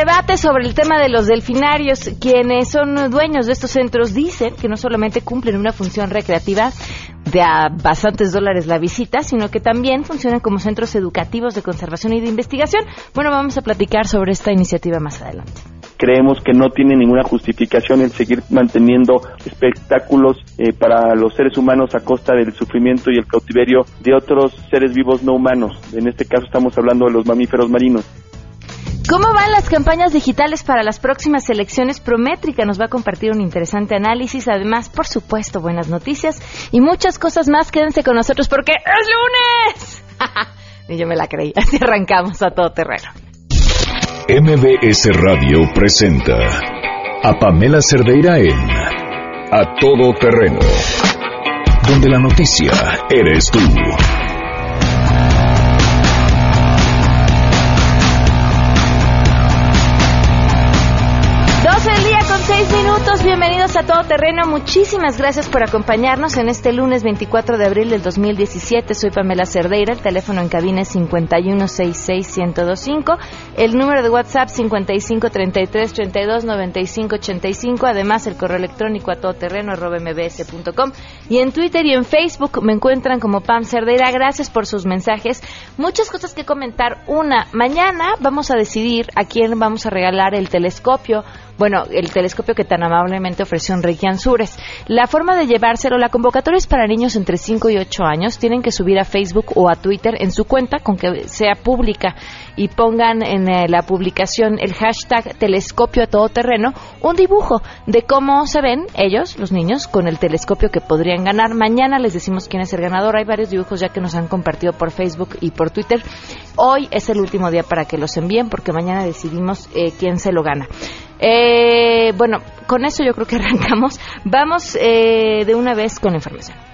debate sobre el tema de los delfinarios. Quienes son dueños de estos centros dicen que no solamente cumplen una función recreativa de a bastantes dólares la visita, sino que también funcionan como centros educativos de conservación y de investigación. Bueno, vamos a platicar sobre esta iniciativa más adelante creemos que no tiene ninguna justificación el seguir manteniendo espectáculos eh, para los seres humanos a costa del sufrimiento y el cautiverio de otros seres vivos no humanos. En este caso estamos hablando de los mamíferos marinos. ¿Cómo van las campañas digitales para las próximas elecciones? Prométrica nos va a compartir un interesante análisis, además, por supuesto, buenas noticias y muchas cosas más. Quédense con nosotros porque es lunes. y yo me la creí, así arrancamos a todo terreno. MBS Radio presenta a Pamela Cerdeira en A Todo Terreno, donde la noticia eres tú. Todo Terreno, muchísimas gracias por acompañarnos en este lunes 24 de abril del 2017, soy Pamela Cerdeira, el teléfono en cabina es 5166125, el número de WhatsApp 5533329585, además el correo electrónico a todoterreno y en Twitter y en Facebook me encuentran como Pam Cerdeira, gracias por sus mensajes, muchas cosas que comentar, una, mañana vamos a decidir a quién vamos a regalar el telescopio. Bueno, el telescopio que tan amablemente ofreció Enrique Ansures. La forma de llevárselo, la convocatoria es para niños entre 5 y 8 años. Tienen que subir a Facebook o a Twitter en su cuenta con que sea pública y pongan en eh, la publicación el hashtag telescopio a todo terreno un dibujo de cómo se ven ellos, los niños, con el telescopio que podrían ganar. Mañana les decimos quién es el ganador. Hay varios dibujos ya que nos han compartido por Facebook y por Twitter. Hoy es el último día para que los envíen porque mañana decidimos eh, quién se lo gana. Eh, bueno, con eso yo creo que arrancamos. Vamos eh, de una vez con la información.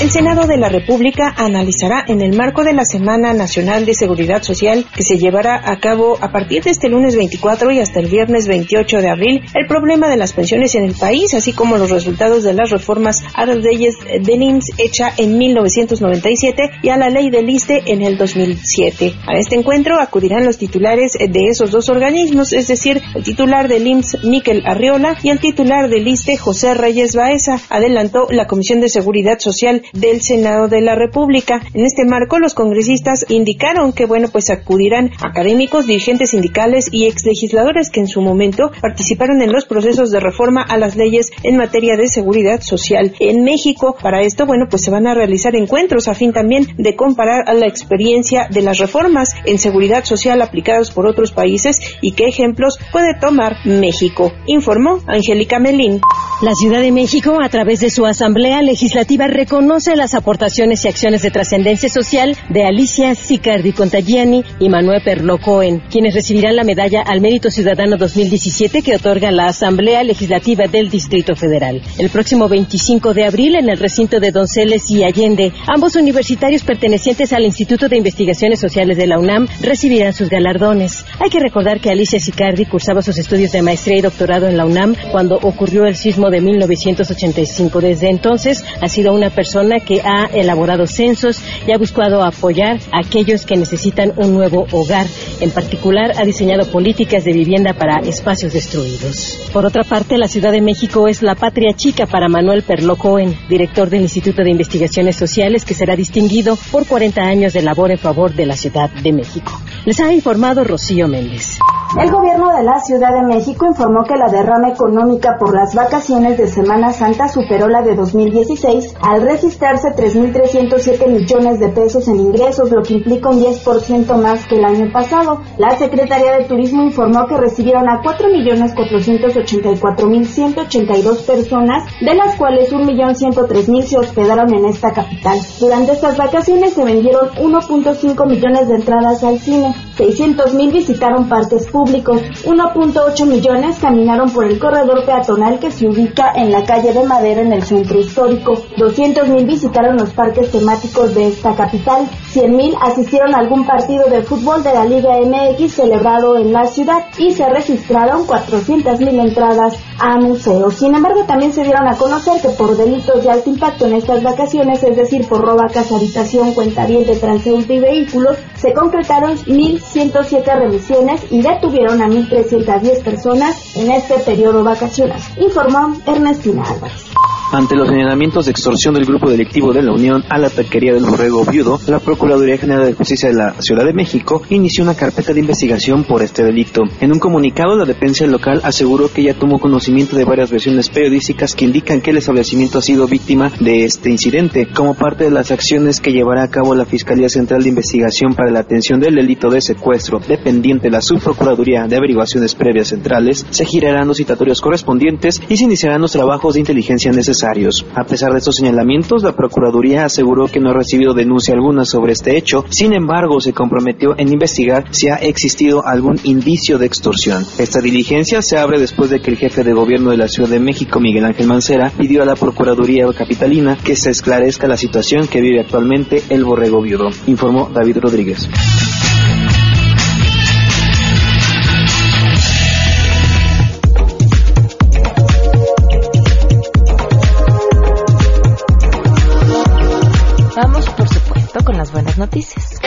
El Senado de la República analizará en el marco de la Semana Nacional de Seguridad Social que se llevará a cabo a partir de este lunes 24 y hasta el viernes 28 de abril el problema de las pensiones en el país, así como los resultados de las reformas a las leyes de IMSS hecha en 1997 y a la ley del ISTE en el 2007. A este encuentro acudirán los titulares de esos dos organismos, es decir, el titular del IMSS, Miquel Arriola, y el titular del ISTE, José Reyes Baeza, adelantó la Comisión de Seguridad Social del Senado de la República. En este marco, los congresistas indicaron que, bueno, pues acudirán académicos, dirigentes sindicales y exlegisladores que en su momento participaron en los procesos de reforma a las leyes en materia de seguridad social en México. Para esto, bueno, pues se van a realizar encuentros a fin también de comparar a la experiencia de las reformas en seguridad social aplicadas por otros países y qué ejemplos puede tomar México, informó Angélica Melín. La Ciudad de México, a través de su Asamblea Legislativa, reconoce las aportaciones y acciones de trascendencia social de Alicia Sicardi Contagiani y Manuel Perlo Cohen, quienes recibirán la medalla al Mérito Ciudadano 2017 que otorga la Asamblea Legislativa del Distrito Federal. El próximo 25 de abril, en el recinto de Donceles y Allende, ambos universitarios pertenecientes al Instituto de Investigaciones Sociales de la UNAM recibirán sus galardones. Hay que recordar que Alicia Sicardi cursaba sus estudios de maestría y doctorado en la UNAM cuando ocurrió el sismo de 1985. Desde entonces ha sido una persona que ha elaborado censos y ha buscado apoyar a aquellos que necesitan un nuevo hogar. En particular, ha diseñado políticas de vivienda para espacios destruidos. Por otra parte, la Ciudad de México es la patria chica para Manuel Perlo Cohen, director del Instituto de Investigaciones Sociales, que será distinguido por 40 años de labor en favor de la Ciudad de México. Les ha informado Rocío Méndez. El gobierno de la Ciudad de México informó que la derrama económica por las vacaciones de Semana Santa superó la de 2016 al registrarse 3.307 millones de pesos en ingresos, lo que implica un 10% más que el año pasado. La Secretaría de Turismo informó que recibieron a 4.484.182 personas, de las cuales 1.103.000 se hospedaron en esta capital. Durante estas vacaciones se vendieron 1.5 millones de entradas al cine, 600.000 visitaron parques públicos públicos. 1.8 millones caminaron por el corredor peatonal que se ubica en la calle de Madera en el centro histórico. 200 mil visitaron los parques temáticos de esta capital. 100 mil asistieron a algún partido de fútbol de la Liga MX celebrado en la ciudad y se registraron 400 mil entradas a museos. Sin embargo, también se dieron a conocer que por delitos de alto impacto en estas vacaciones, es decir, por roba, casa, habitación, cuenta de transeúnte y vehículos, se concretaron 1.107 remisiones y detuvieron a 1.310 personas en este periodo vacacional, informó Ernestina Álvarez. Ante los señalamientos de extorsión del grupo delictivo de la Unión a la taquería del Borrego Viudo, la Procuraduría General de Justicia de la Ciudad de México inició una carpeta de investigación por este delito. En un comunicado, la defensa local aseguró que ya tomó conocimiento de varias versiones periodísticas que indican que el establecimiento ha sido víctima de este incidente. Como parte de las acciones que llevará a cabo la Fiscalía Central de Investigación para la atención del delito de secuestro, dependiente de la Subprocuraduría de Averiguaciones Previas Centrales, se girarán los citatorios correspondientes y se iniciarán los trabajos de inteligencia necesarios a pesar de estos señalamientos, la Procuraduría aseguró que no ha recibido denuncia alguna sobre este hecho, sin embargo se comprometió en investigar si ha existido algún indicio de extorsión. Esta diligencia se abre después de que el jefe de gobierno de la Ciudad de México, Miguel Ángel Mancera, pidió a la Procuraduría Capitalina que se esclarezca la situación que vive actualmente el borrego viudo, informó David Rodríguez. Noticias.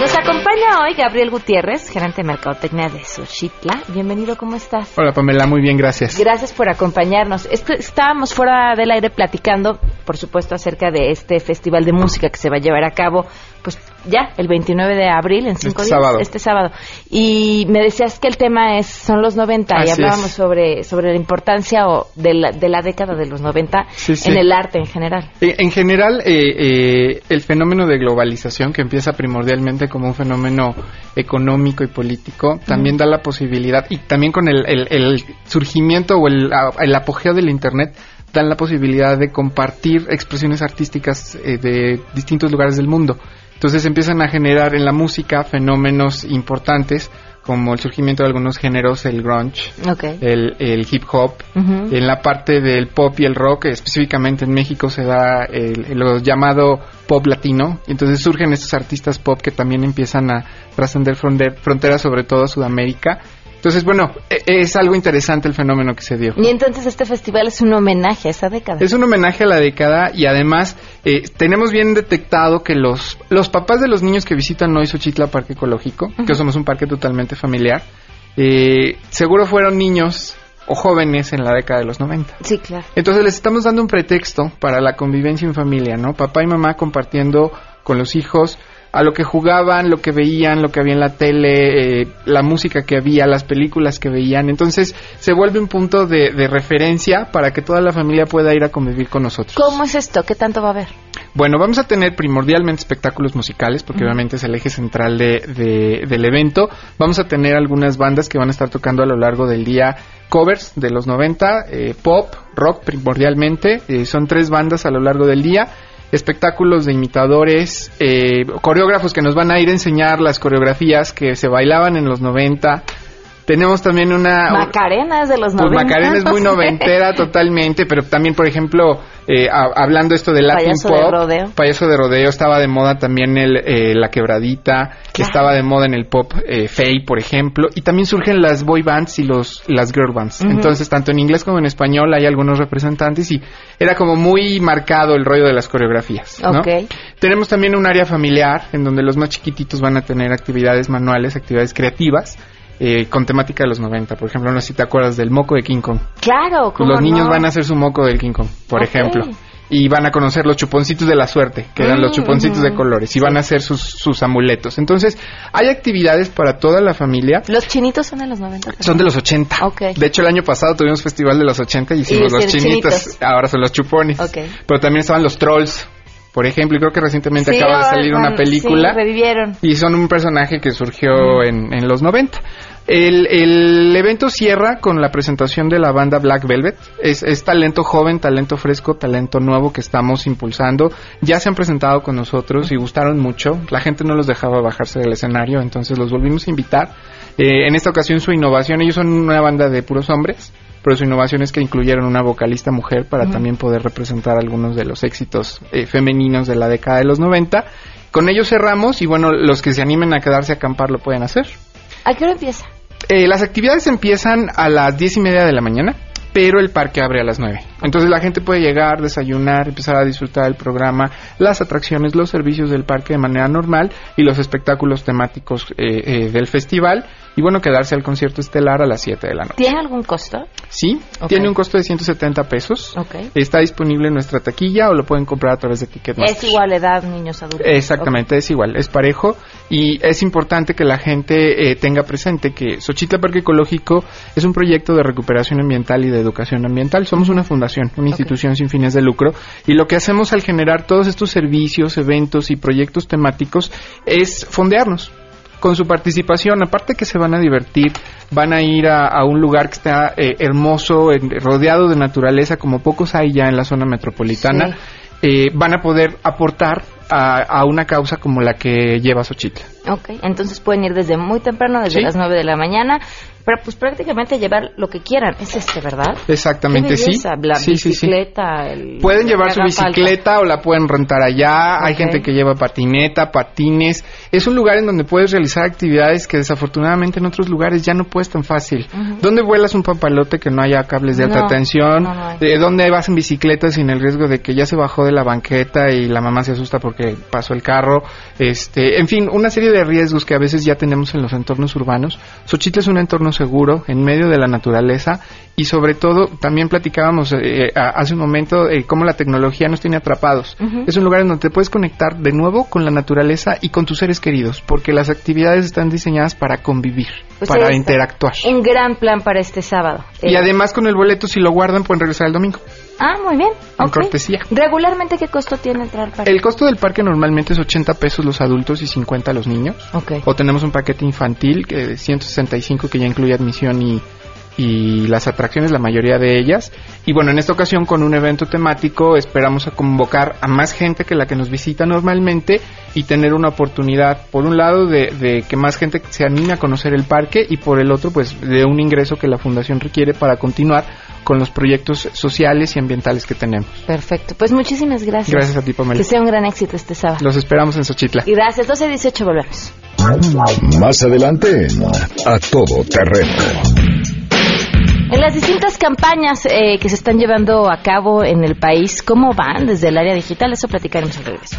Nos acompaña hoy Gabriel Gutiérrez, gerente de Mercadotecnia de Xochitla. Bienvenido, ¿cómo estás? Hola Pamela, muy bien, gracias. Gracias por acompañarnos. estábamos fuera del aire platicando, por supuesto, acerca de este festival de música que se va a llevar a cabo pues ya, el 29 de abril, en cinco este días, sábado. este sábado. Y me decías que el tema es son los 90 y hablábamos sobre sobre la importancia o de la, de la década de los 90 en el arte en general. Eh, en general, eh, eh, el fenómeno de globalización, que empieza primordialmente como un fenómeno económico y político, también da la posibilidad, y también con el, el, surgimiento o el, el apogeo del Internet, dan la posibilidad de compartir expresiones artísticas de distintos lugares del mundo. Entonces empiezan a generar en la música fenómenos importantes como el surgimiento de algunos géneros, el grunge, el, hip hop, en la parte del pop y el rock, específicamente en México se da el, lo llamado pop latino, y entonces surgen estos artistas pop que también empiezan a trascender fronteras, sobre todo Sudamérica, entonces, bueno, e, es algo interesante el fenómeno que se dio. Y entonces este festival es un homenaje a esa década. Es un homenaje a la década y además eh, tenemos bien detectado que los, los papás de los niños que visitan hoy Xochitla Parque Ecológico, que somos un parque totalmente familiar, eh, seguro fueron niños o jóvenes en la década de los 90. Sí, claro. Entonces les estamos dando un pretexto para la convivencia en familia, ¿no? Papá y mamá compartiendo con los hijos a lo que jugaban, lo que veían, lo que había en la tele, eh, la música que había, las películas que veían. Entonces se vuelve un punto de, referencia para que toda la familia pueda ir a convivir con nosotros. ¿Cómo es esto? ¿Qué tanto va a haber? Bueno, vamos a tener primordialmente espectáculos musicales, porque obviamente es el eje central de, del evento. Vamos a tener algunas bandas que van a estar tocando a lo largo del día covers de los 90, eh, pop, rock primordialmente. Eh, son tres bandas a lo largo del día espectáculos de imitadores, eh, coreógrafos que nos van a ir a enseñar las coreografías que se bailaban en los 90. Tenemos también una... Macarena es de los 90. Pues Macarena es muy noventera totalmente, pero también, por ejemplo, eh, hablando esto de Latin payaso Pop, de rodeo. payaso de rodeo, estaba de moda también el, eh, la quebradita, que estaba de moda en el pop eh, Faye, por ejemplo, y también surgen las boy bands y los las girl bands. Entonces, tanto en inglés como en español hay algunos representantes y era como muy marcado el rollo de las coreografías. ¿no? Tenemos también un área familiar en donde los más chiquititos van a tener actividades manuales, actividades creativas eh, con temática de los 90. Por ejemplo, no sé si te acuerdas del moco de King Kong. Claro, ¿cómo Los niños van a hacer su moco del King Kong, por ejemplo. Y van a conocer los chuponcitos de la suerte, que eran los mm, chuponcitos de colores, y van a hacer sus, sus amuletos. Entonces, hay actividades para toda la familia. ¿Los chinitos son de los 90? Son de los 80. De hecho, el año pasado tuvimos festival de los 80 y hicimos los chinitos. Ahora son los chupones. Pero también estaban los trolls por ejemplo, y creo que recientemente acaba de salir una película. revivieron. Y son un personaje que surgió en, en, los 90. El, el evento cierra con la presentación de la banda Black Velvet. Es, es talento joven, talento fresco, talento nuevo que estamos impulsando. Ya se han presentado con nosotros y gustaron mucho. La gente no los dejaba bajarse del escenario, entonces los volvimos a invitar. Eh, en esta ocasión su innovación, ellos son una banda de puros hombres, pero su innovación es que incluyeron una vocalista mujer para también poder representar algunos de los éxitos eh, femeninos de la década de los 90. Con ellos cerramos y bueno, los que se animen a quedarse a acampar lo pueden hacer. ¿A qué hora empieza? Eh, las actividades empiezan a las diez y media de la mañana, pero el parque abre a las 9. Entonces la gente puede llegar, desayunar, empezar a disfrutar del programa, las atracciones, los servicios del parque de manera normal y los espectáculos temáticos eh, eh, del festival. Y bueno, quedarse al concierto estelar a las 7 de la noche. ¿Tiene algún costo? Sí, tiene un costo de 170 pesos. Ok. Está disponible en nuestra taquilla o lo pueden comprar a través de Ticketmaster. Es igual edad, niños adultos. Exactamente, es igual, es parejo y es importante que la gente eh, tenga presente que Xochitla Parque Ecológico es un proyecto de recuperación ambiental y de educación ambiental. Somos una fundación, una institución sin fines de lucro. Y lo que hacemos al generar todos estos servicios, eventos y proyectos temáticos es fondearnos con su participación, aparte que se van a divertir, van a ir a, a un lugar que está eh, hermoso, rodeado de naturaleza, como pocos hay ya en la zona metropolitana, eh, van a poder aportar a, a una causa como la que lleva Xochitla. Ok, entonces pueden ir desde muy temprano, desde Sí. las 9 de la mañana, pero pues prácticamente llevar lo que quieran. Es este, ¿verdad? Exactamente, sí. La Sí, sí, sí. bicicleta, el- Pueden llevar su haga falta. bicicleta o la pueden rentar allá. Hay gente que lleva patineta, patines. Es un lugar en donde puedes realizar actividades que desafortunadamente en otros lugares ya no puedes tan fácil. Ujú. ¿Dónde vuelas un papalote que no haya cables de alta No, tensión? no. Eh, ¿Dónde vas en bicicleta sin el riesgo de que ya se bajó de la banqueta y la mamá se asusta porque pasó el carro? Este, en fin, una serie de riesgos que a veces ya tenemos en los entornos urbanos. Xochitl es un entorno seguro, en medio de la naturaleza y sobre todo también platicábamos eh, a- hace un momento eh, cómo la tecnología nos tiene atrapados. Es un lugar en donde te puedes conectar de nuevo con la naturaleza y con tus seres queridos, porque las actividades están diseñadas para convivir, para interactuar. Un gran plan para este sábado. Y Eh, además con el boleto, si lo guardan, pueden regresar el domingo. Ah, muy bien. En cortesía. ¿Regularmente qué costo tiene entrar al parque? El costo del parque normalmente es 80 pesos los adultos y 50 los niños. Ok. O tenemos un paquete infantil que de 165 que ya incluye admisión y, y las atracciones, la mayoría de ellas. Y bueno, en esta ocasión con un evento temático esperamos a convocar a más gente que la que nos visita normalmente y tener una oportunidad, por un lado, de, de que más gente se anime a conocer el parque y por el otro, pues de un ingreso que la fundación requiere para continuar con los proyectos sociales y ambientales que tenemos. Perfecto. Pues muchísimas gracias. Gracias a ti, Pamela. Que sea un gran éxito este sábado. Los esperamos en Xochitla. Y gracias. 12-18 volvemos. Más adelante en A Todo Terreno. En las distintas campañas eh, que se están llevando a cabo en el país, ¿cómo van desde el área digital? Eso platicaremos al regreso.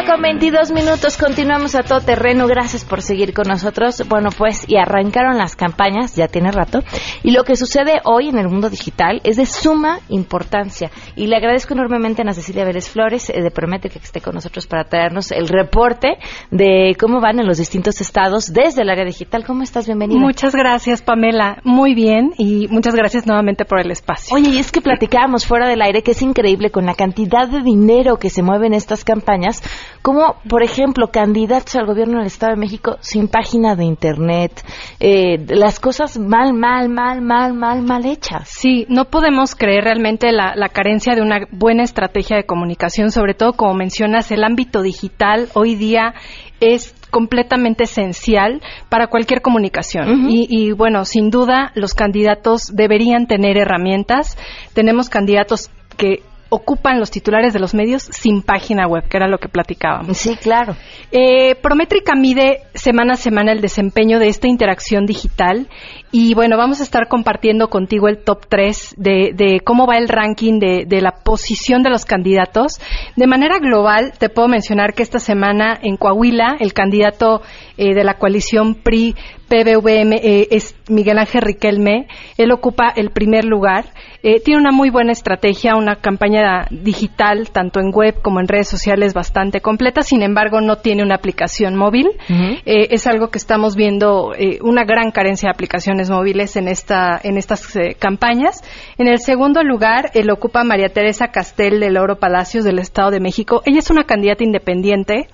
Día con 22 minutos, continuamos a todo terreno, gracias por seguir con nosotros. Bueno, pues y arrancaron las campañas, ya tiene rato, y lo que sucede hoy en el mundo digital es de suma importancia. Y le agradezco enormemente a Ana Cecilia Vélez Flores eh, de Promete que esté con nosotros para traernos el reporte de cómo van en los distintos estados desde el área digital. ¿Cómo estás? Bienvenida. Muchas gracias, Pamela. Muy bien y muchas gracias nuevamente por el espacio. Oye, y es que platicábamos fuera del aire que es increíble con la cantidad de dinero que se mueve en estas campañas, como por ejemplo candidatos al gobierno del Estado de México sin página de internet, eh, las cosas mal, mal, mal, mal, mal, mal hechas. Sí, no podemos creer realmente la, la carencia de una buena estrategia de comunicación, sobre todo como mencionas, el ámbito digital hoy día es completamente esencial para cualquier comunicación. Y, y, bueno, sin duda los candidatos deberían tener herramientas. Tenemos candidatos que ocupan los titulares de los medios sin página web, que era lo que platicábamos. Sí, claro. Eh, Prométrica mide semana a semana el desempeño de esta interacción digital y bueno, vamos a estar compartiendo contigo el top 3 de, de cómo va el ranking de, de, la posición de los candidatos. De manera global, te puedo mencionar que esta semana en Coahuila, el candidato eh, de la coalición PRI PBVM eh, es Miguel Ángel Riquelme. Él ocupa el primer lugar. Eh, tiene una muy buena estrategia, una campaña digital, tanto en web como en redes sociales, bastante completa. Sin embargo, no tiene una aplicación móvil. Uh -huh. eh, es algo que estamos viendo, eh, una gran carencia de aplicaciones móviles en, esta, en estas eh, campañas. En el segundo lugar, él ocupa María Teresa Castel del Oro Palacios del Estado de México. Ella es una candidata independiente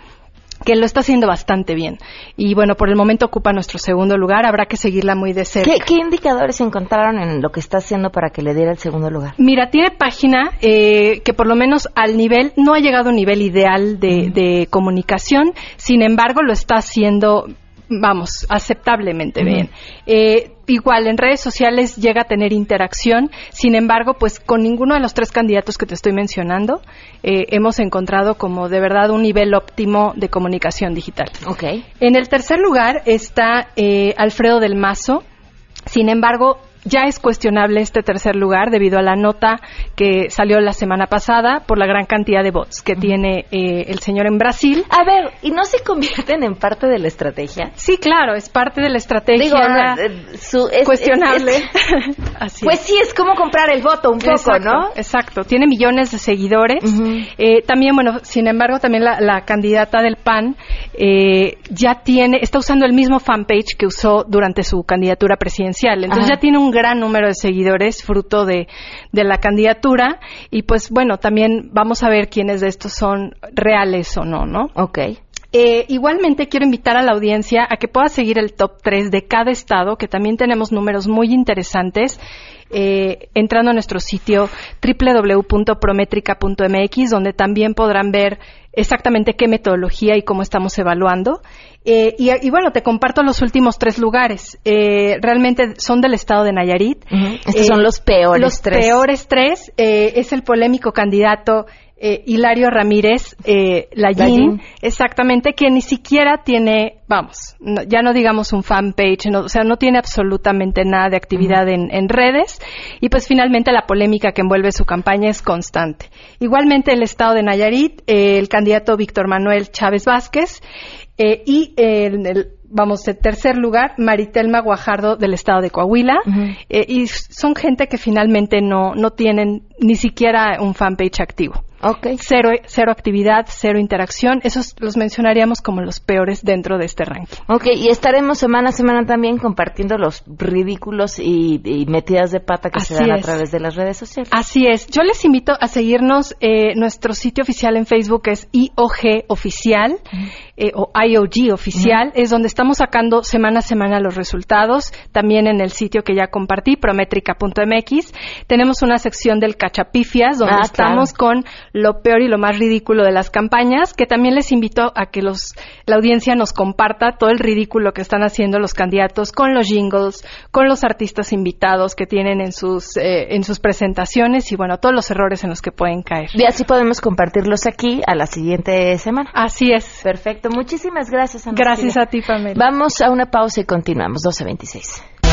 que lo está haciendo bastante bien. Y bueno, por el momento ocupa nuestro segundo lugar, habrá que seguirla muy de cerca. ¿Qué, ¿Qué, indicadores encontraron en lo que está haciendo para que le diera el segundo lugar? Mira, tiene página eh, que por lo menos al nivel, no ha llegado a un nivel ideal de, de comunicación, sin embargo lo está haciendo vamos, aceptablemente uh -huh. bien. Eh, igual en redes sociales llega a tener interacción, sin embargo, pues con ninguno de los tres candidatos que te estoy mencionando eh, hemos encontrado como de verdad un nivel óptimo de comunicación digital. Okay. En el tercer lugar está eh, Alfredo del Mazo. Sin embargo, ya es cuestionable este tercer lugar debido a la nota que salió la semana pasada por la gran cantidad de bots que uh -huh. tiene eh, el señor en Brasil. A ver, ¿y no se convierten en parte de la estrategia? Sí, claro, es parte de la estrategia Digo, no, su, es, cuestionable. Es, es, pues sí, es como comprar el voto un poco, exacto, ¿no? Exacto, tiene millones de seguidores. Uh -huh. eh, también, bueno, sin embargo, también la, la candidata del PAN eh, ya tiene, está usando el mismo fanpage que usó durante su candidatura presidencial. Entonces Ajá. ya tiene un gran número de seguidores fruto de, de, la candidatura y pues bueno, también vamos a ver quiénes de estos son reales o no, ¿no? Ok. Eh, igualmente quiero invitar a la audiencia a que pueda seguir el top 3 de cada estado, que también tenemos números muy interesantes. Eh, entrando a nuestro sitio www.prometrica.mx, donde también podrán ver exactamente qué metodología y cómo estamos evaluando. Eh, y, y, bueno, te comparto los últimos tres lugares. Eh, realmente son del estado de Nayarit. Uh -huh. Estos son los peores los tres. Los peores tres. es el polémico candidato eh, Hilario Ramírez eh, Lallín, exactamente, que ni siquiera tiene, vamos, no, ya no digamos un fanpage, no, o sea, no tiene absolutamente nada de actividad uh -huh. en, en, redes y pues finalmente la polémica que envuelve su campaña es constante. Igualmente el estado de Nayarit, eh, el candidato Víctor Manuel Chávez Vázquez eh, y el, el vamos, en tercer lugar, Maritelma Guajardo del estado de Coahuila. Uh -huh. eh, y son gente que finalmente no, no tienen ni siquiera un fanpage activo. Okay. Cero, cero actividad, cero interacción. Esos los mencionaríamos como los peores dentro de este ranking. Ok, y estaremos semana a semana también compartiendo los ridículos y, y metidas de pata que Así se dan es. a través de las redes sociales. Así es. Yo les invito a seguirnos. Eh, nuestro sitio oficial en Facebook es IOG Oficial eh, o IOG Oficial. Uh -huh. Es donde estamos sacando semana a semana los resultados. También en el sitio que ya compartí, prométrica.mx. Tenemos una sección del cachapifias donde ah, estamos claro. con lo peor y lo más ridículo de las campañas, que también les invito a que los, la audiencia nos comparta todo el ridículo que están haciendo los candidatos con los jingles, con los artistas invitados que tienen en sus, eh, en sus presentaciones y bueno, todos los errores en los que pueden caer. Y así podemos compartirlos aquí a la siguiente semana. Así es. Perfecto. Muchísimas gracias, Ana Gracias a ti, Pamela. Vamos a una pausa y continuamos. 12.26.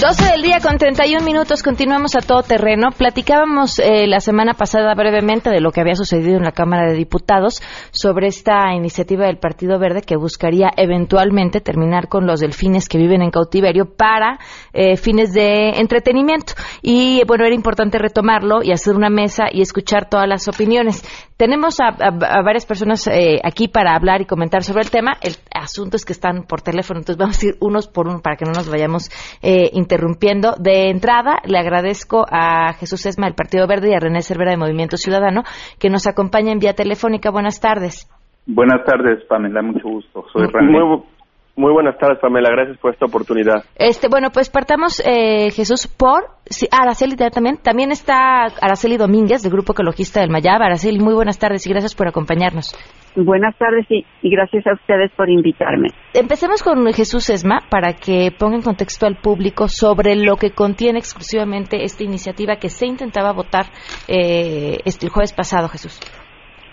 12 del día con 31 minutos, continuamos a todo terreno. Platicábamos eh, la semana pasada brevemente de lo que había sucedido en la Cámara de Diputados sobre esta iniciativa del Partido Verde que buscaría eventualmente terminar con los delfines que viven en cautiverio para eh, fines de entretenimiento. Y bueno, era importante retomarlo y hacer una mesa y escuchar todas las opiniones. Tenemos a, a, varias personas eh, aquí para hablar y comentar sobre el tema. El asunto es que están por teléfono, entonces vamos a ir unos por uno para que no nos vayamos eh, interrumpiendo. De entrada, le agradezco a Jesús Esma del Partido Verde y a René Cervera de Movimiento Ciudadano que nos acompañan vía telefónica. Buenas tardes. Buenas tardes, Pamela, mucho gusto. Soy René. Muy, Muy buenas tardes, Pamela. Gracias por esta oportunidad. Este, bueno, pues partamos, eh, Jesús, por sí, Araceli también. También está Araceli Domínguez, del Grupo Ecologista del Mayab. Araceli, muy buenas tardes y gracias por acompañarnos. Buenas tardes y, y gracias a ustedes por invitarme. Empecemos con Jesús Esma para que ponga en contexto al público sobre lo que contiene exclusivamente esta iniciativa que se intentaba votar eh, este, el jueves pasado, Jesús.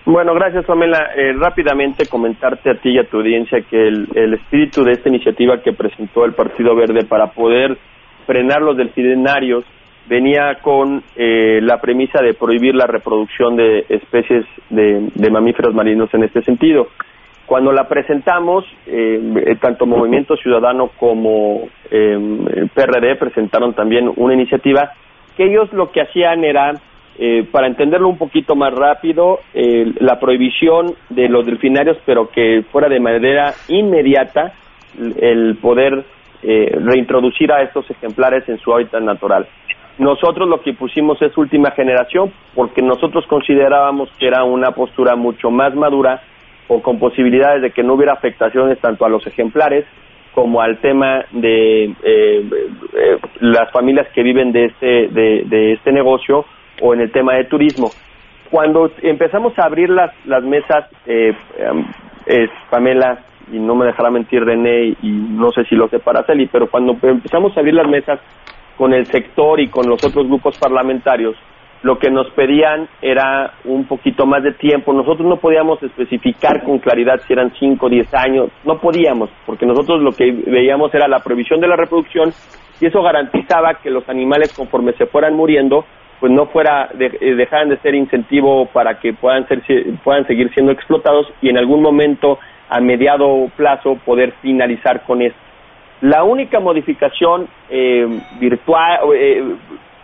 Bueno, gracias, Pamela. Eh, rápidamente comentarte a ti y a tu audiencia que el, el espíritu de esta iniciativa que presentó el Partido Verde para poder frenar los delfinarios venía con eh, la premisa de prohibir la reproducción de especies de, mamíferos marinos en este sentido. Cuando la presentamos, eh, tanto Movimiento Ciudadano como eh, PRD presentaron también una iniciativa que ellos lo que hacían era eh, para entenderlo un poquito más rápido, eh, la prohibición de los delfinarios, pero que fuera de manera inmediata el poder eh, reintroducir a estos ejemplares en su hábitat natural. Nosotros lo que pusimos es última generación porque nosotros considerábamos que era una postura mucho más madura o con posibilidades de que no hubiera afectaciones tanto a los ejemplares como al tema de eh, eh, las familias que viven de este de, de este negocio o en el tema de turismo. Cuando empezamos a abrir las, las mesas, eh, eh, Pamela, y no me dejará mentir René, y no sé si lo sé para Celi, pero cuando empezamos a abrir las mesas con el sector y con los otros grupos parlamentarios, lo que nos pedían era un poquito más de tiempo. Nosotros no podíamos especificar con claridad si eran 5 o 10 años, no podíamos, porque nosotros lo que veíamos era la prohibición de la reproducción y eso garantizaba que los animales conforme se fueran muriendo pues no fuera de, eh, dejaran de ser incentivo para que puedan ser puedan seguir siendo explotados y en algún momento a mediado plazo poder finalizar con esto. La única modificación eh, virtual eh,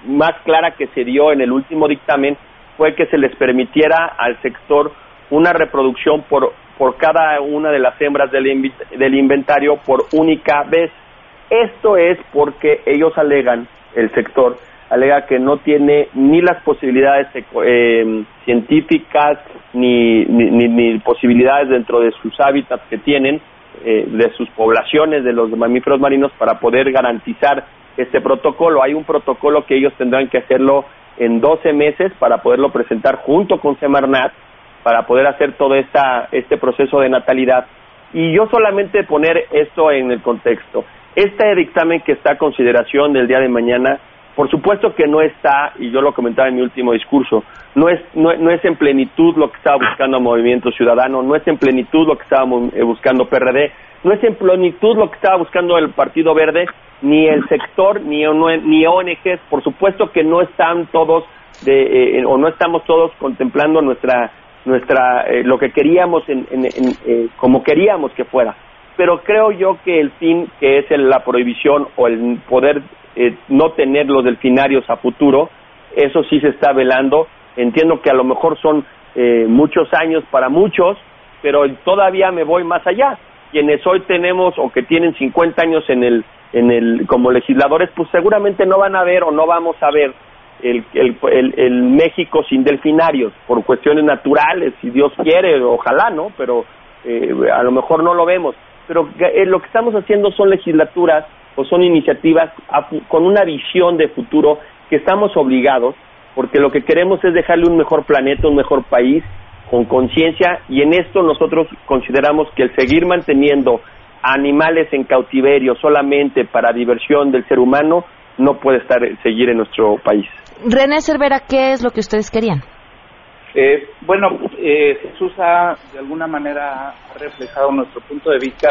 más clara que se dio en el último dictamen fue que se les permitiera al sector una reproducción por por cada una de las hembras del, del inventario por única vez. Esto es porque ellos alegan, el sector, alega que no tiene ni las posibilidades eh, científicas ni, ni, ni, posibilidades dentro de sus hábitats que tienen, eh, de sus poblaciones de los mamíferos marinos para poder garantizar este protocolo. Hay un protocolo que ellos tendrán que hacerlo en 12 meses para poderlo presentar junto con Semarnat para poder hacer todo esta, este proceso de natalidad. Y yo solamente poner esto en el contexto. Este dictamen que está a consideración del día de mañana por supuesto que no está, y yo lo comentaba en mi último discurso, no es, no, no es en plenitud lo que estaba buscando Movimiento Ciudadano, no es en plenitud lo que estaba eh, buscando PRD, no es en plenitud lo que estaba buscando el Partido Verde, ni el sector, ni, ni ONGs, por supuesto que no están todos, de, eh, o no estamos todos contemplando nuestra, nuestra eh, lo que queríamos, en, en, en eh, como queríamos que fuera. Pero creo yo que el fin, que es el, la prohibición o el poder eh, no tener los delfinarios a futuro, eso sí se está velando. Entiendo que a lo mejor son eh, muchos años para muchos, pero todavía me voy más allá. Quienes hoy tenemos o que tienen 50 años en el, en el, como legisladores, pues seguramente no van a ver o no vamos a ver el, el, el, el México sin delfinarios por cuestiones naturales, si Dios quiere, ojalá, ¿no? Pero eh, a lo mejor no lo vemos. Pero eh, lo que estamos haciendo son legislaturas o son iniciativas con una visión de futuro que estamos obligados, porque lo que queremos es dejarle un mejor planeta, un mejor país, con conciencia, y en esto nosotros consideramos que el seguir manteniendo animales en cautiverio solamente para diversión del ser humano no puede estar seguir en nuestro país. René Cervera, ¿qué es lo que ustedes querían? Eh, bueno, eh, Jesús ha de alguna manera reflejado nuestro punto de vista.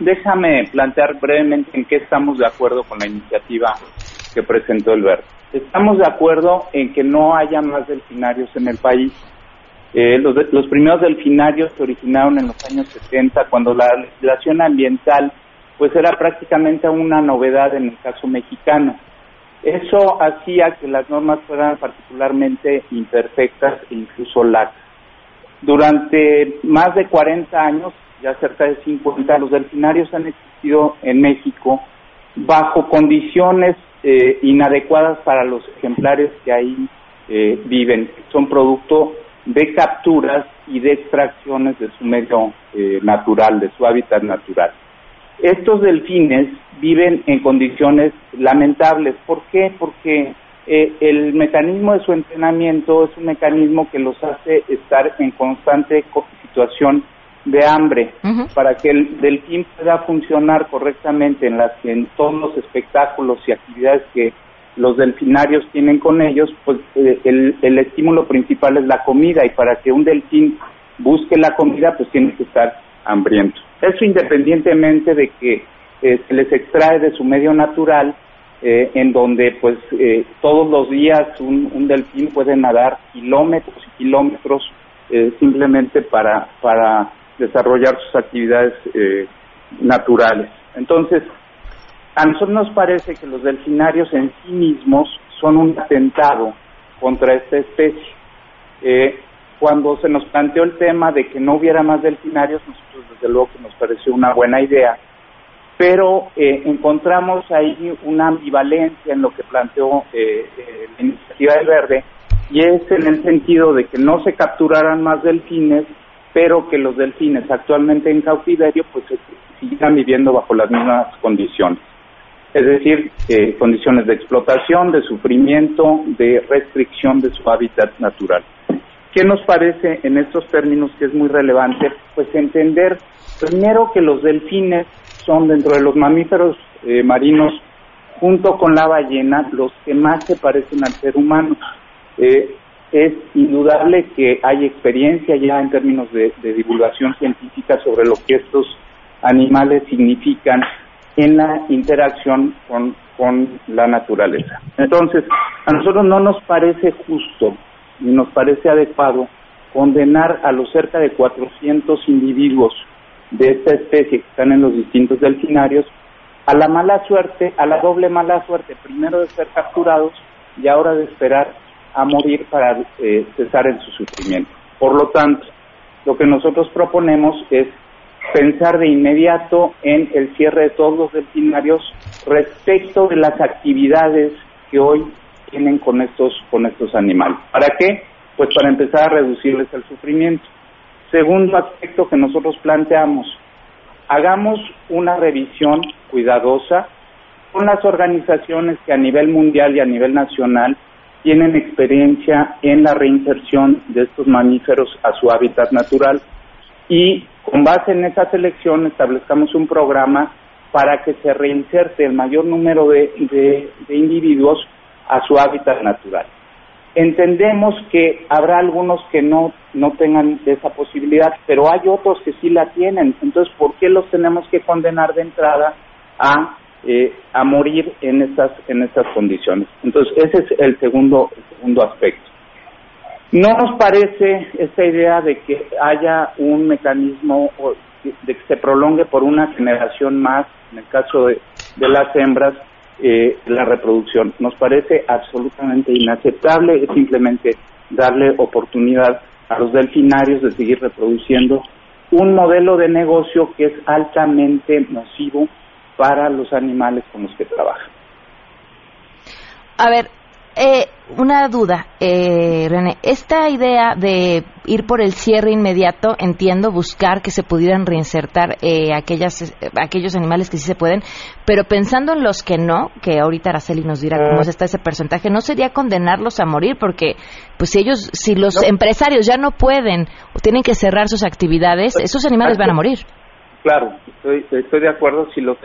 Déjame plantear brevemente en qué estamos de acuerdo con la iniciativa que presentó el Verde. Estamos de acuerdo en que no haya más delfinarios en el país. Eh, los, los primeros delfinarios se originaron en los años 70, cuando la legislación ambiental pues era prácticamente una novedad en el caso mexicano eso hacía que las normas fueran particularmente imperfectas e incluso laxas. Durante más de 40 años, ya cerca de 50, los delfinarios han existido en México bajo condiciones eh, inadecuadas para los ejemplares que ahí eh, viven. Son producto de capturas y de extracciones de su medio eh, natural, de su hábitat natural. Estos delfines viven en condiciones lamentables. ¿Por qué? Porque eh, el mecanismo de su entrenamiento es un mecanismo que los hace estar en constante situación de hambre para que el delfín pueda funcionar correctamente en las en todos los espectáculos y actividades que los delfinarios tienen con ellos, pues eh, el, el estímulo principal es la comida y para que un delfín busque la comida, pues tiene que estar hambriento. Eso independientemente de que eh, les extrae de su medio natural, eh, en donde pues eh, todos los días un, un, delfín puede nadar kilómetros y kilómetros simplemente para, para desarrollar sus actividades naturales. Entonces, a nosotros nos parece que los delfinarios en sí mismos son un atentado contra esta especie. Eh, cuando se nos planteó el tema de que no hubiera más delfinarios, nosotros desde luego que nos pareció una buena idea, pero eh, encontramos ahí una ambivalencia en lo que planteó eh, la iniciativa del Verde, y es en el sentido de que no se capturaran más delfines, pero que los delfines actualmente en cautiverio pues sigan viviendo bajo las mismas condiciones es decir, eh, condiciones de explotación, de sufrimiento, de restricción de su hábitat natural. ¿Qué nos parece en estos términos que es muy relevante? Pues entender primero que los delfines son dentro de los mamíferos eh, marinos, junto con la ballena, los que más se parecen al ser humano. Eh, es indudable que hay experiencia ya en términos de divulgación científica sobre lo que estos animales significan en la interacción con, la naturaleza. Entonces, a nosotros no nos parece justo nos parece adecuado condenar a los cerca de 400 individuos de esta especie que están en los distintos delfinarios a la mala suerte, a la doble mala suerte, primero de ser capturados y ahora de esperar a morir para eh, cesar en su sufrimiento. Por lo tanto, lo que nosotros proponemos es pensar de inmediato en el cierre de todos los delfinarios respecto de las actividades que hoy tienen con estos, con estos animales. ¿Para qué? Pues para empezar a reducirles el sufrimiento. Segundo aspecto que nosotros planteamos, hagamos una revisión cuidadosa con las organizaciones que a nivel mundial y a nivel nacional tienen experiencia en la reinserción de estos mamíferos a su hábitat natural y con base en esa selección establezcamos un programa para que se reinserte el mayor número de, de, individuos a su hábitat natural. Entendemos que habrá algunos que no, no tengan esa posibilidad, pero hay otros que sí la tienen. Entonces, ¿por qué los tenemos que condenar de entrada a, eh, a morir en estas, en estas condiciones? Entonces, ese es el segundo, el segundo aspecto. No nos parece esta idea de que haya un mecanismo de que se prolongue por una generación más, en el caso de, las hembras, eh, la reproducción. Nos parece absolutamente inaceptable, simplemente darle oportunidad a los delfinarios de seguir reproduciendo un modelo de negocio que es altamente nocivo para los animales con los que trabajan. A ver, eh, una duda, eh, René. Esta idea de ir por el cierre inmediato, entiendo, buscar que se pudieran reinsertar eh, aquellas, eh, aquellos animales que sí se pueden, pero pensando en los que no, que ahorita Araceli nos dirá cómo está ese porcentaje, ¿no sería condenarlos a morir? Porque, pues, si ellos, si los empresarios ya no pueden o tienen que cerrar sus actividades, pues, esos animales van a morir. Claro, estoy, estoy de acuerdo si los,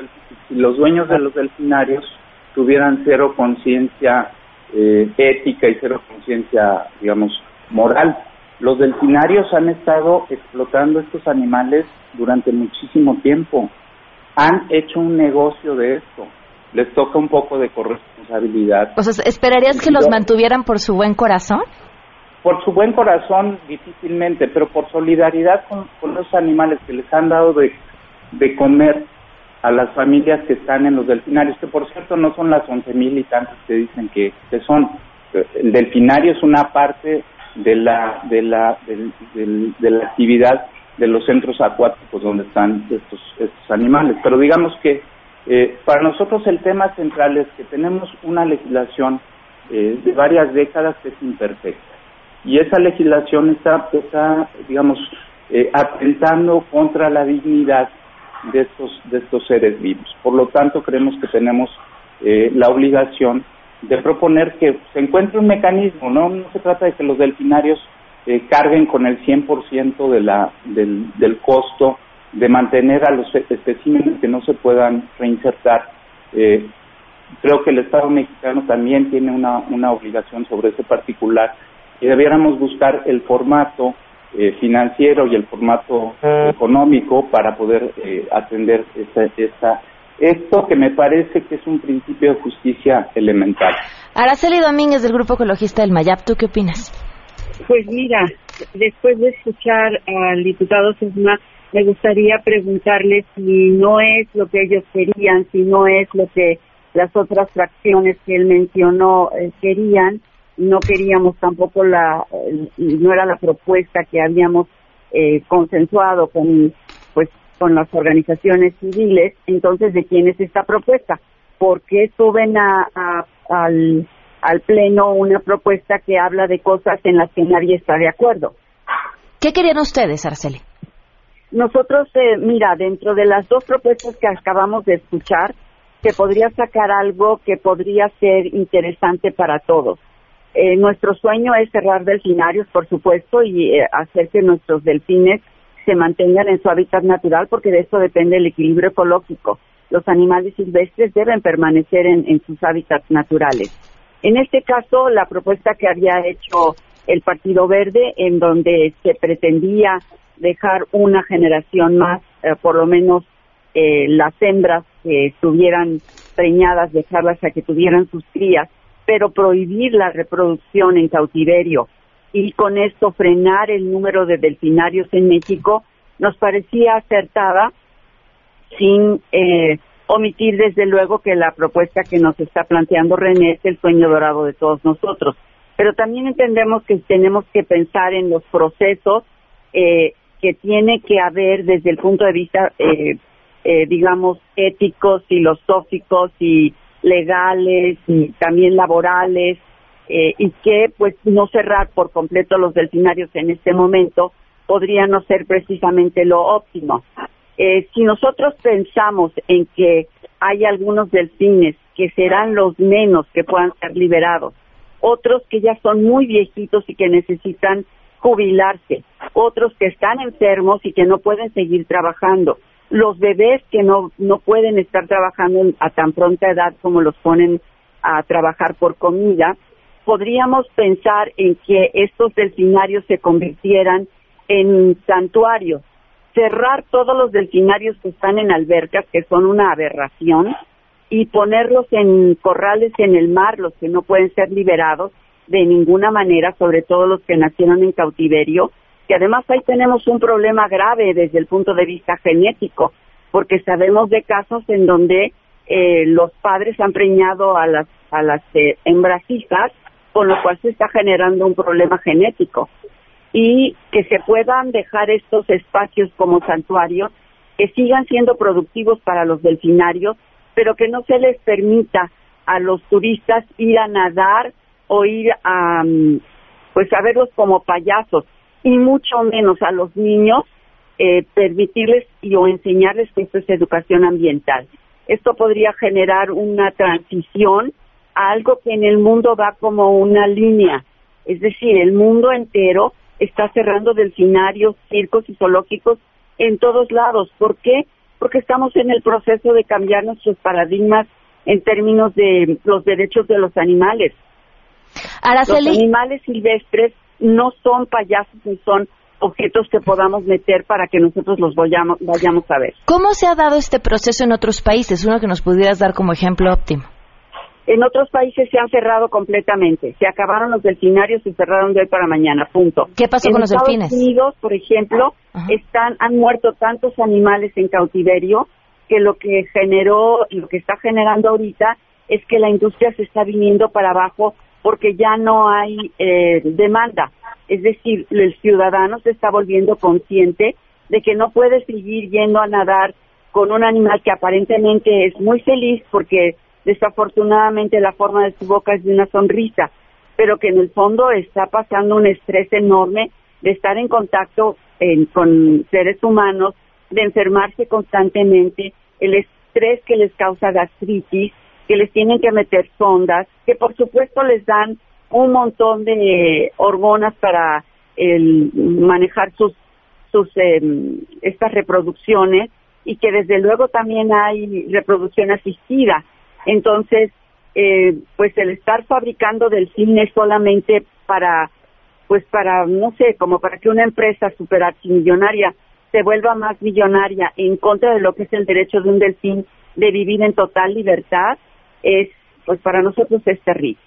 si los dueños de los delfinarios tuvieran cero conciencia eh, ética y cero conciencia, digamos, moral. Los delfinarios han estado explotando estos animales durante muchísimo tiempo. Han hecho un negocio de esto. Les toca un poco de corresponsabilidad. O sea, ¿esperarías que los mantuvieran por su buen corazón? Por su buen corazón, difícilmente, pero por solidaridad con, con los animales que les han dado de, de comer a las familias que están en los delfinarios, que por cierto no son las once mil y tantas que dicen que, son. El delfinario es una parte de la, de la, de, la actividad de los centros acuáticos donde están estos, estos animales. Pero digamos que eh, para nosotros el tema central es que tenemos una legislación eh, de varias décadas que es imperfecta. Y esa legislación está, está digamos, eh, atentando contra la dignidad de estos, de estos seres vivos. Por lo tanto, creemos que tenemos eh, la obligación de proponer que se encuentre un mecanismo, ¿no? No se trata de que los delfinarios eh, carguen con el 100% de la, del, del costo de mantener a los especímenes que no se puedan reinsertar. Eh, creo que el Estado mexicano también tiene una, una obligación sobre ese particular y debiéramos buscar el formato eh, financiero y el formato económico para poder eh, atender esta, esta, esto que me parece que es un principio de justicia elemental. Araceli Domínguez del Grupo Ecologista del Mayap, ¿tú qué opinas? Pues mira, después de escuchar al diputado Sesma, me gustaría preguntarle si no es lo que ellos querían, si no es lo que las otras fracciones que él mencionó eh, querían, no queríamos tampoco la, no era la propuesta que habíamos eh, consensuado con, pues, con las organizaciones civiles, entonces, ¿de quién es esta propuesta? ¿Por qué suben a, al, al Pleno una propuesta que habla de cosas en las que nadie está de acuerdo? ¿Qué querían ustedes, Araceli? Nosotros, eh, mira, dentro de las dos propuestas que acabamos de escuchar, se podría sacar algo que podría ser interesante para todos. Eh, nuestro sueño es cerrar delfinarios, por supuesto, y eh, hacer que nuestros delfines se mantengan en su hábitat natural, porque de eso depende el equilibrio ecológico. Los animales silvestres deben permanecer en, sus hábitats naturales. En este caso, la propuesta que había hecho el Partido Verde, en donde se pretendía dejar una generación más, eh, por lo menos las hembras que estuvieran preñadas, dejarlas a que tuvieran sus crías, pero prohibir la reproducción en cautiverio y con esto frenar el número de delfinarios en México nos parecía acertada sin eh, omitir desde luego que la propuesta que nos está planteando René es el sueño dorado de todos nosotros. Pero también entendemos que tenemos que pensar en los procesos eh, que tiene que haber desde el punto de vista, eh, digamos, éticos, filosóficos y legales y también laborales eh, y que pues no cerrar por completo los delfinarios en este momento podría no ser precisamente lo óptimo. Eh, si nosotros pensamos en que hay algunos delfines que serán los menos que puedan ser liberados, otros que ya son muy viejitos y que necesitan jubilarse, otros que están enfermos y que no pueden seguir trabajando, los bebés que no, no pueden estar trabajando a tan pronta edad como los ponen a trabajar por comida, podríamos pensar en que estos delfinarios se convirtieran en santuarios, cerrar todos los delfinarios que están en albercas, que son una aberración, y ponerlos en corrales en el mar, los que no pueden ser liberados de ninguna manera, sobre todo los que nacieron en cautiverio, que además ahí tenemos un problema grave desde el punto de vista genético, porque sabemos de casos en donde eh, los padres han preñado a las, a las eh, hembras con lo cual se está generando un problema genético. Y que se puedan dejar estos espacios como santuarios, que sigan siendo productivos para los delfinarios, pero que no se les permita a los turistas ir a nadar o ir a, mm, pues a verlos como payasos y mucho menos a los niños eh, permitirles y o enseñarles que esto es educación ambiental. Esto podría generar una transición a algo que en el mundo va como una línea, es decir, el mundo entero está cerrando delfinarios, circos y zoológicos en todos lados. ¿Por qué? Porque estamos en el proceso de cambiar nuestros paradigmas en términos de los derechos de los animales. Los animales silvestres no son payasos ni son objetos que podamos meter para que nosotros los vayamos, vayamos a ver. ¿Cómo se ha dado este proceso en otros países? Uno que nos pudieras dar como ejemplo óptimo. En otros países se han cerrado completamente. Se acabaron los delfinarios y cerraron de hoy para mañana, punto. ¿Qué pasó con los delfines? En Estados Unidos, por ejemplo, están, han muerto tantos animales en cautiverio que lo que generó, lo que está generando ahorita es que la industria se está viniendo para abajo porque ya no hay eh, demanda. Es decir, el ciudadano se está volviendo consciente de que no puede seguir yendo a nadar con un animal que aparentemente es muy feliz porque desafortunadamente la forma de su boca es de una sonrisa, pero que en el fondo está pasando un estrés enorme de estar en contacto con seres humanos de enfermarse constantemente, el estrés que les causa gastritis, que les tienen que meter sondas, que por supuesto les dan un montón de hormonas para el manejar sus sus em, estas reproducciones y que desde luego también hay reproducción asistida. Entonces, eh, pues el estar fabricando del cine solamente para, pues para, no sé, como para que una empresa super archimillonaria se vuelva más millonaria en contra de lo que es el derecho de un delfín de vivir en total libertad, es pues para nosotros es terrible.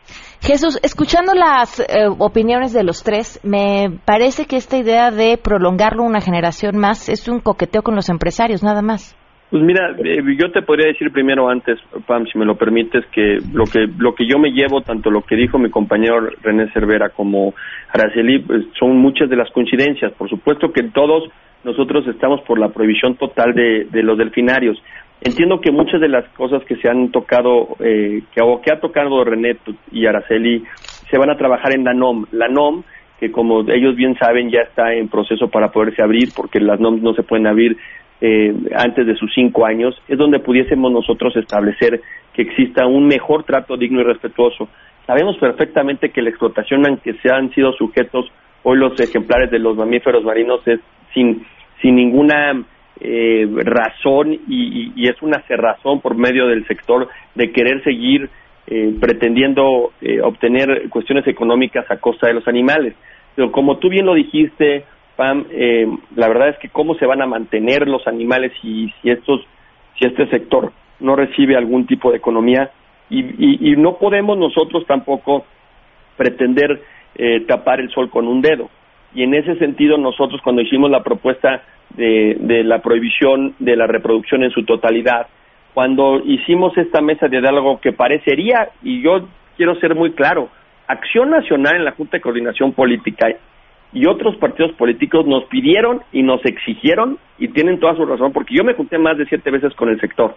Jesús, escuchando las eh, opiniones de los tres, me parece que esta idea de prolongarlo una generación más es un coqueteo con los empresarios, nada más. Pues mira, eh, yo te podría decir primero antes, Pam, si me lo permites, que lo que lo que yo me llevo, tanto lo que dijo mi compañero René Cervera como Araceli, pues, son muchas de las coincidencias. Por supuesto que todos nosotros estamos por la prohibición total de, de los delfinarios. Entiendo que muchas de las cosas que se han tocado, eh, que, ha tocado René y Araceli, se van a trabajar en la NOM. La NOM, que como ellos bien saben, ya está en proceso para poderse abrir, porque las NOM no se pueden abrir eh, antes de sus cinco años, es donde pudiésemos nosotros establecer que exista un mejor trato digno y respetuoso. Sabemos perfectamente que la explotación en que se han sido sujetos hoy los ejemplares de los mamíferos marinos es sin, sin ninguna eh, razón y, es una cerrazón por medio del sector de querer seguir eh, pretendiendo eh, obtener cuestiones económicas a costa de los animales. Pero como tú bien lo dijiste, Pam, eh, la verdad es que cómo se van a mantener los animales si, si estos, si este sector no recibe algún tipo de economía y, y no podemos nosotros tampoco pretender tapar el sol con un dedo. Y en ese sentido nosotros cuando hicimos la propuesta de, la prohibición de la reproducción en su totalidad. Cuando hicimos esta mesa de diálogo que parecería, y yo quiero ser muy claro, Acción Nacional en la Junta de Coordinación Política y otros partidos políticos nos pidieron y nos exigieron, y tienen toda su razón, porque yo me junté más de siete veces con el sector,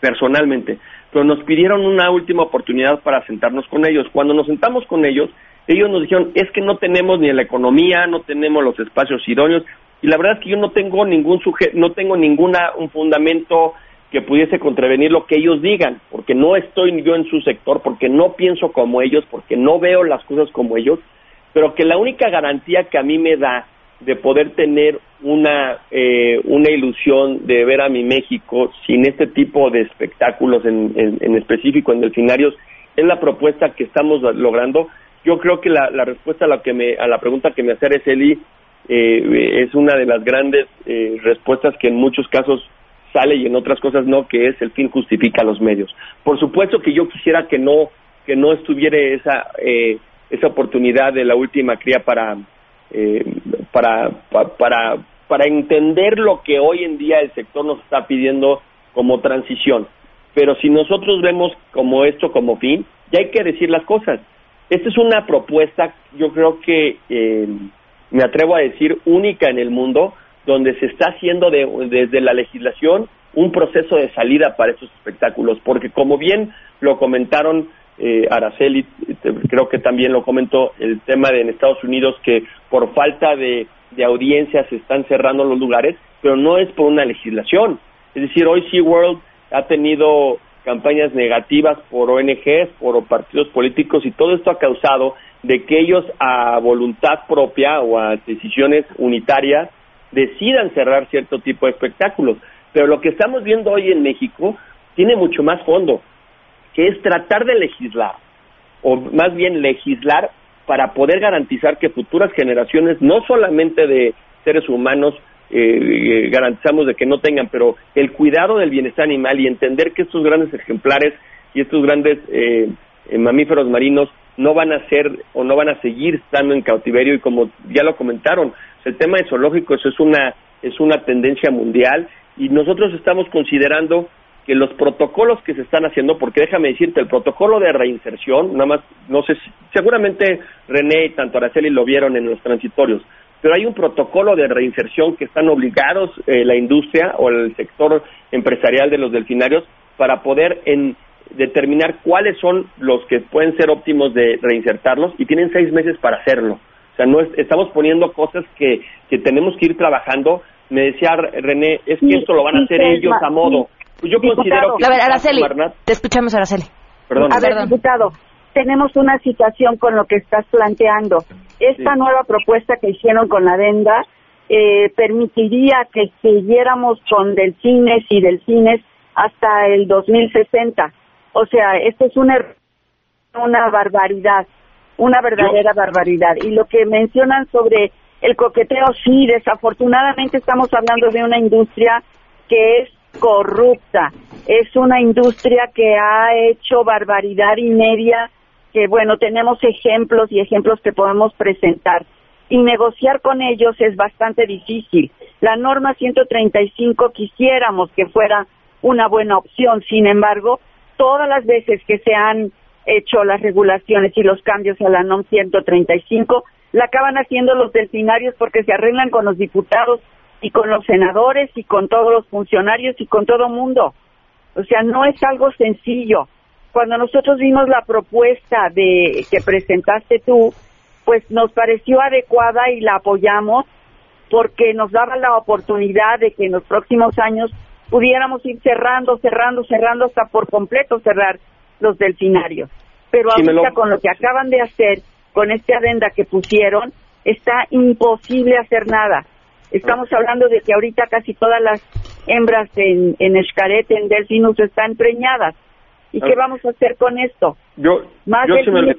personalmente, pero nos pidieron una última oportunidad para sentarnos con ellos. Cuando nos sentamos con ellos, ellos nos dijeron, es que no tenemos ni la economía, no tenemos los espacios idóneos, y la verdad es que yo no tengo ningún no tengo ninguna un fundamento que pudiese contravenir lo que ellos digan, porque no estoy yo en su sector, porque no pienso como ellos, porque no veo las cosas como ellos, pero que la única garantía que a mí me da de poder tener una eh, una ilusión de ver a mi México sin este tipo de espectáculos en, en, específico en delfinarios es la propuesta que estamos logrando. Yo creo que la, respuesta a la que me a la pregunta que me hace Eli eh, es una de las grandes eh, respuestas que en muchos casos sale y en otras cosas no, que es el fin justifica los medios. Por supuesto que yo quisiera que no que no estuviera esa eh, esa oportunidad de la última cría para, eh, para para para entender lo que hoy en día el sector nos está pidiendo como transición. Pero si nosotros vemos como esto como fin, ya hay que decir las cosas. Esta es una propuesta, yo creo que eh, me atrevo a decir, única en el mundo, donde se está haciendo desde la legislación un proceso de salida para estos espectáculos, porque como bien lo comentaron eh, Araceli, creo que también lo comentó el tema de en Estados Unidos que por falta de, de audiencia se están cerrando los lugares, pero no es por una legislación. Es decir, hoy SeaWorld ha tenido campañas negativas por ONGs, por partidos políticos y todo esto ha causado de que ellos a voluntad propia o a decisiones unitarias decidan cerrar cierto tipo de espectáculos. Pero lo que estamos viendo hoy en México tiene mucho más fondo, que es tratar de legislar, o más bien legislar para poder garantizar que futuras generaciones, no solamente de seres humanos, eh, eh, garantizamos de que no tengan, pero el cuidado del bienestar animal y entender que estos grandes ejemplares y estos grandes eh, mamíferos marinos no van a ser o no van a seguir estando en cautiverio y como ya lo comentaron, el tema de zoológicos es una es una tendencia mundial y nosotros estamos considerando que los protocolos que se están haciendo, porque déjame decirte, el protocolo de reinserción, nada más, no sé, seguramente René y tanto Araceli lo vieron en los transitorios, pero hay un protocolo de reinserción que están obligados eh, la industria o el sector empresarial de los delfinarios para poder en, determinar cuáles son los que pueden ser óptimos de reinsertarlos y tienen seis meses para hacerlo. O sea, no estamos poniendo cosas que, que tenemos que ir trabajando me decía René, es que esto lo van a hacer ellos a modo. Pues yo considero que... A ver, Araceli, te escuchamos, Araceli. Perdón. A ver, diputado, tenemos una situación con lo que estás planteando. Esta nueva propuesta que hicieron con la venda eh, permitiría que siguiéramos con delfines y delfines hasta el 2060. O sea, esto es una, una barbaridad, una verdadera barbaridad. Y lo que mencionan sobre el coqueteo, sí, desafortunadamente estamos hablando de una industria que es corrupta, es una industria que ha hecho barbaridad y media, que bueno, tenemos ejemplos y ejemplos que podemos presentar. Y negociar con ellos es bastante difícil. La norma 135 quisiéramos que fuera una buena opción, sin embargo, todas las veces que se han hecho las regulaciones y los cambios a la NOM 135, la acaban haciendo los delfinarios porque se arreglan con los diputados y con los senadores y con todos los funcionarios y con todo mundo. O sea, no es algo sencillo. Cuando nosotros vimos la propuesta de que presentaste tú, pues nos pareció adecuada y la apoyamos porque nos daba la oportunidad de que en los próximos años pudiéramos ir cerrando, cerrando, cerrando hasta por completo cerrar los delfinarios. Pero ahorita con lo que acaban de hacer, con esta adenda que pusieron, está imposible hacer nada. Estamos hablando de que ahorita casi todas las hembras en, en Escaret, en Delfinus, están preñadas. ¿Y qué vamos a hacer con esto? Yo, Más yo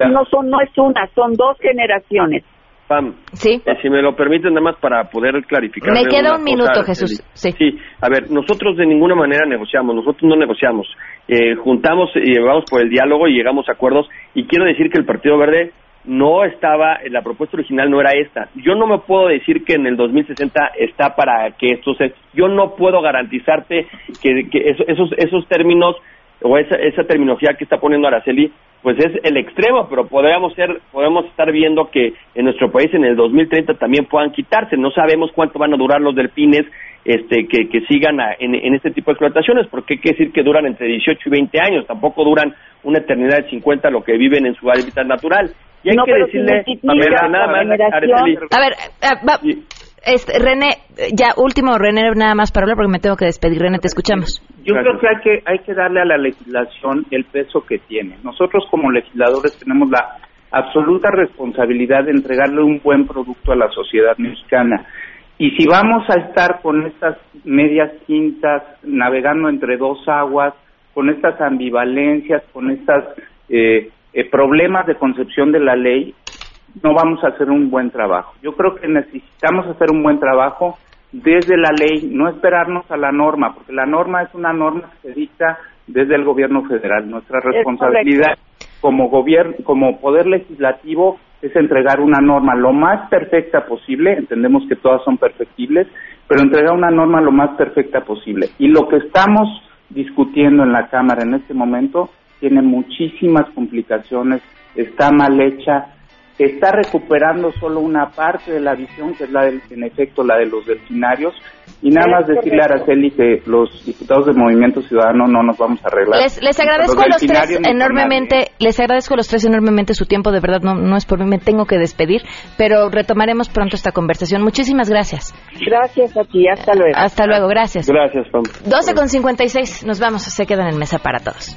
no, son, no es una, son dos generaciones. Pam, sí. Eh, si me lo permiten, nada más para poder clarificar. Me queda un minuto, Jesús. Sí. sí. a ver, nosotros de ninguna manera negociamos, nosotros no negociamos. Eh, juntamos y vamos por el diálogo y llegamos a acuerdos. Y quiero decir que el Partido Verde no estaba, la propuesta original no era esta. Yo no me puedo decir que en el 2060 está para que esto se... Yo no puedo garantizarte que, esos, esos términos o esa, esa terminología que está poniendo Araceli, pues es el extremo, pero podríamos ser, podemos estar viendo que en nuestro país en el 2030 también puedan quitarse. No sabemos cuánto van a durar los delfines este, que, que sigan en, en, este tipo de explotaciones, porque hay que decir que duran entre 18 y 20 años, tampoco duran una eternidad de 50 lo que viven en su hábitat natural. Y hay que decirle, a ver, nada más, a ver, eh, este, René, ya último, René, nada más para hablar porque me tengo que despedir. René, te escuchamos. Yo creo que hay que hay que darle a la legislación el peso que tiene. Nosotros como legisladores tenemos la absoluta responsabilidad de entregarle un buen producto a la sociedad mexicana. Y si vamos a estar con estas medias quintas, navegando entre dos aguas, con estas ambivalencias, con estos eh, eh, problemas de concepción de la ley, no vamos a hacer un buen trabajo. Yo creo que necesitamos hacer un buen trabajo desde la ley, no esperarnos a la norma, porque la norma es una norma que se dicta desde el gobierno federal. Nuestra responsabilidad como gobierno, como poder legislativo es entregar una norma lo más perfecta posible, entendemos que todas son perfectibles, pero entregar una norma lo más perfecta posible. Y lo que estamos discutiendo en la Cámara en este momento tiene muchísimas complicaciones, está mal hecha, está recuperando solo una parte de la visión, que es la del, en efecto la de los delfinarios, y nada más decirle a Araceli que los diputados del Movimiento Ciudadano no nos vamos a arreglar. Les, agradezco a los tres enormemente, les agradezco a los tres enormemente su tiempo, de verdad no, no es por mí, me tengo que despedir, pero retomaremos pronto esta conversación. Muchísimas gracias. Gracias a ti, hasta luego. Hasta luego, gracias. Gracias, Pam. 12 con 56, nos vamos, se quedan en mesa para todos.